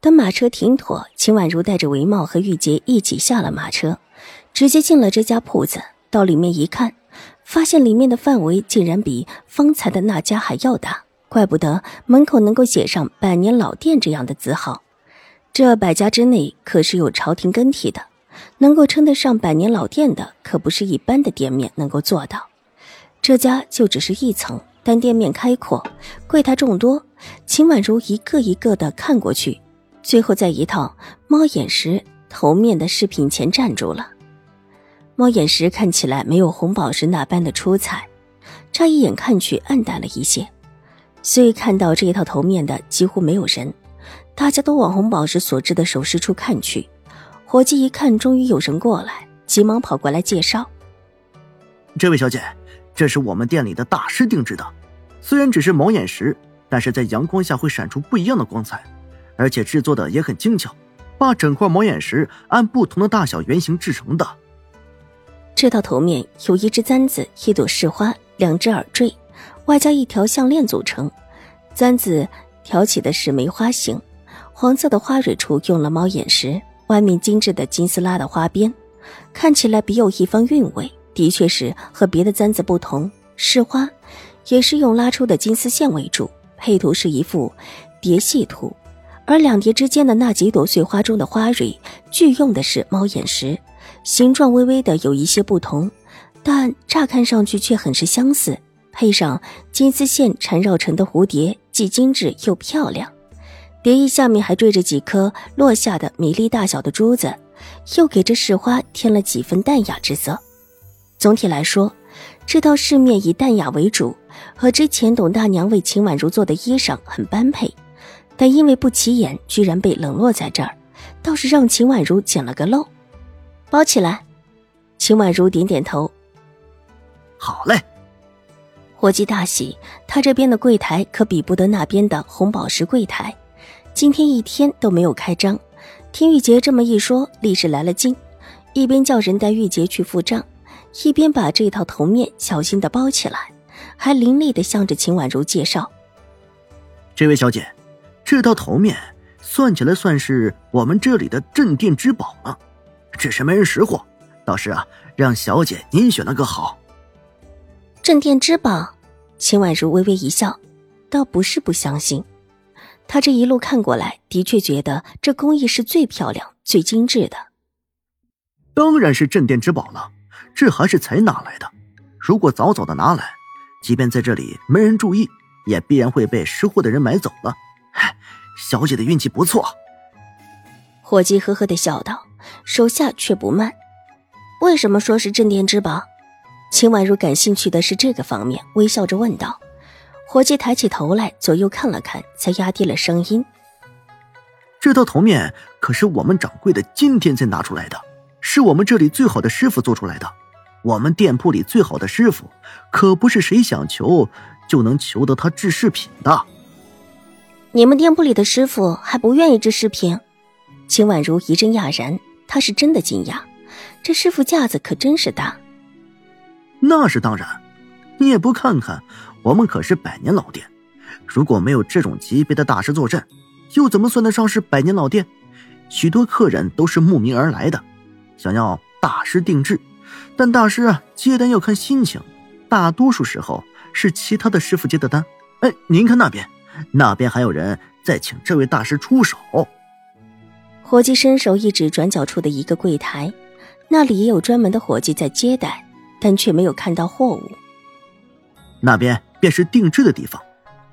等马车停妥，秦婉如带着韦茂和玉洁一起下了马车，直接进了这家铺子。到里面一看，发现里面的范围竟然比方才的那家还要大，怪不得门口能够写上“百年老店”这样的字号。这百家之内可是有朝廷更替的，能够称得上百年老店的，可不是一般的店面能够做到。这家就只是一层，但店面开阔，柜台众多。秦婉如一个一个的看过去。最后，在一套猫眼石头面的饰品前站住了。猫眼石看起来没有红宝石那般的出彩，乍一眼看去暗淡了一些。所以看到这一套头面的几乎没有人，大家都往红宝石所制的首饰处看去。伙计一看，终于有人过来，急忙跑过来介绍：“这位小姐，这是我们店里的大师定制的，虽然只是猫眼石，但是在阳光下会闪出不一样的光彩。”而且制作的也很精巧，把整块猫眼石按不同的大小圆形制成的。这套头面有一只簪子、一朵市花、两只耳坠，外加一条项链组成。簪子挑起的是梅花形，黄色的花蕊处用了猫眼石，外面精致的金丝拉的花边，看起来别有一番韵味。的确是和别的簪子不同，市花也是用拉出的金丝线为主，配图是一幅蝶戏图。而两叠之间的那几朵碎花中的花蕊，俱用的是猫眼石，形状微微的有一些不同，但乍看上去却很是相似。配上金丝线缠绕成的蝴蝶，既精致又漂亮。蝶衣下面还缀着几颗落下的米粒大小的珠子，又给这饰花添了几分淡雅之色。总体来说，这套饰面以淡雅为主，和之前董大娘为秦婉如做的衣裳很般配。但因为不起眼，居然被冷落在这儿，倒是让秦婉如捡了个漏。包起来，秦婉如点点头。好嘞。伙计大喜，他这边的柜台可比不得那边的红宝石柜台，今天一天都没有开张。听玉洁这么一说，立时来了劲，一边叫人带玉洁去付账，一边把这套头面小心的包起来，还凌厉的向着秦婉如介绍：“这位小姐。”这道头面算起来算是我们这里的镇店之宝了，只是没人识货，倒是啊，让小姐您选了个好。镇店之宝，秦婉如微微一笑，倒不是不相信。她这一路看过来，的确觉得这工艺是最漂亮、最精致的。当然是镇店之宝了，这还是才拿来的。如果早早的拿来，即便在这里没人注意，也必然会被识货的人买走了。小姐的运气不错，伙计呵呵的笑道，手下却不慢。为什么说是镇店之宝？秦婉如感兴趣的是这个方面，微笑着问道。伙计抬起头来，左右看了看，才压低了声音：“这套头面可是我们掌柜的今天才拿出来的，是我们这里最好的师傅做出来的。我们店铺里最好的师傅，可不是谁想求就能求得他制饰品的。”你们店铺里的师傅还不愿意制饰品？秦婉如一阵讶然，她是真的惊讶，这师傅架子可真是大。那是当然，你也不看看，我们可是百年老店，如果没有这种级别的大师坐镇，又怎么算得上是百年老店？许多客人都是慕名而来的，想要大师定制，但大师啊接单要看心情，大多数时候是其他的师傅接的单。哎，您看那边。那边还有人在请这位大师出手。伙计伸手一指转角处的一个柜台，那里也有专门的伙计在接待，但却没有看到货物。那边便是定制的地方，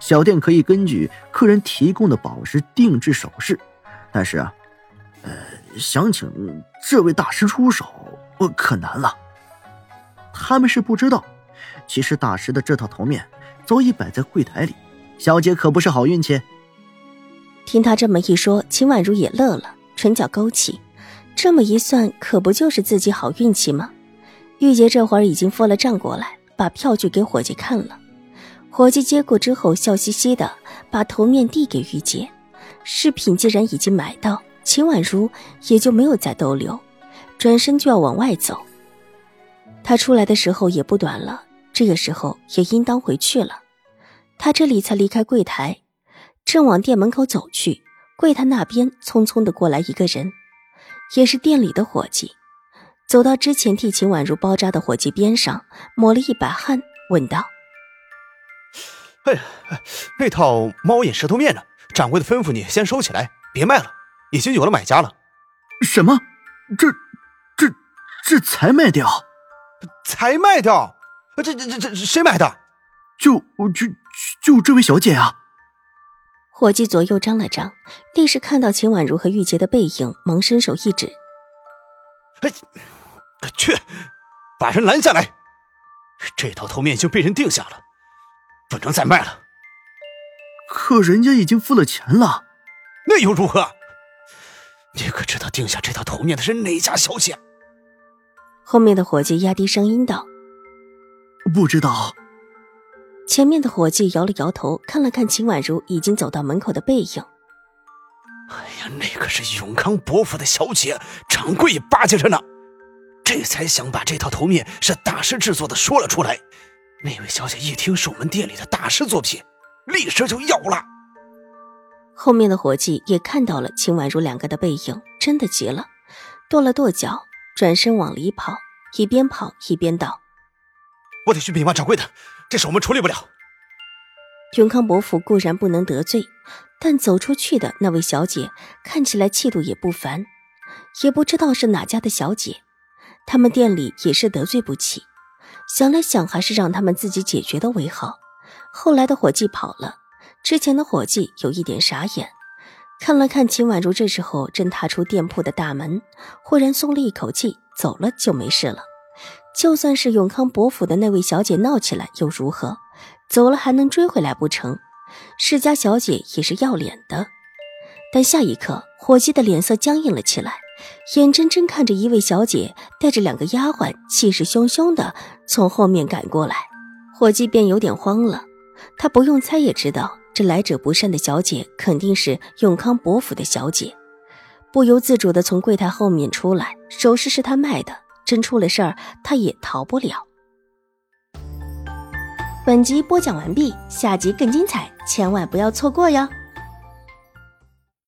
小店可以根据客人提供的宝石定制首饰，但是啊，呃，想请这位大师出手，可难了。他们是不知道，其实大师的这套头面早已摆在柜台里。小姐可不是好运气。听他这么一说，秦婉如也乐了，唇角勾起，这么一算，可不就是自己好运气吗？玉洁这会儿已经付了账过来，把票据给伙计看了。伙计接过之后，笑嘻嘻的把头面递给玉洁。饰品既然已经买到，秦婉如也就没有再逗留，转身就要往外走。他出来的时候也不短了，这个时候也应当回去了。他这里才离开柜台，正往店门口走去，柜台那边匆匆的过来一个人。也是店里的伙计，走到之前替秦婉如包扎的伙计边上，抹了一把汗，问道：“哎呀，那套猫眼蛇头面呢？掌柜的吩咐你先收起来，别卖了，已经有了买家了。”“什么？这、这、这才卖掉？才卖掉？这、这、这、这谁买的？就、就、就这位小姐啊！”伙计左右张了张，立时看到秦婉如和玉洁的背影，忙伸手一指：“哎，去，把人拦下来！这套头面已经被人定下了，不能再卖了。可人家已经付了钱了，那又如何？你可知道定下这套头面的是哪家小姐？”后面的伙计压低声音道：“不知道。”前面的伙计摇了摇头，看了看秦婉如已经走到门口的背影。哎呀，那可是永康伯府的小姐，掌柜也巴结着呢，这才想把这套头面是大师制作的说了出来。那位小姐一听是我们店里的大师作品，立时就要了。后面的伙计也看到了秦婉如两个的背影，真的急了，跺了跺脚，转身往里跑，一边跑一边道：“我得去禀报掌柜的。”这事我们处理不了。永康伯府固然不能得罪，但走出去的那位小姐看起来气度也不凡，也不知道是哪家的小姐，他们店里也是得罪不起。想了想，还是让他们自己解决的为好。后来的伙计跑了，之前的伙计有一点傻眼，看了看秦婉如，这时候正踏出店铺的大门，忽然松了一口气，走了就没事了。就算是永康伯府的那位小姐闹起来又如何？走了还能追回来不成？世家小姐也是要脸的。但下一刻，伙计的脸色僵硬了起来，眼睁睁看着一位小姐带着两个丫鬟，气势汹汹的从后面赶过来，伙计便有点慌了。他不用猜也知道，这来者不善的小姐肯定是永康伯府的小姐，不由自主的从柜台后面出来，首饰是他卖的。真出了事儿，他也逃不了。本集播讲完毕，下集更精彩，千万不要错过哟。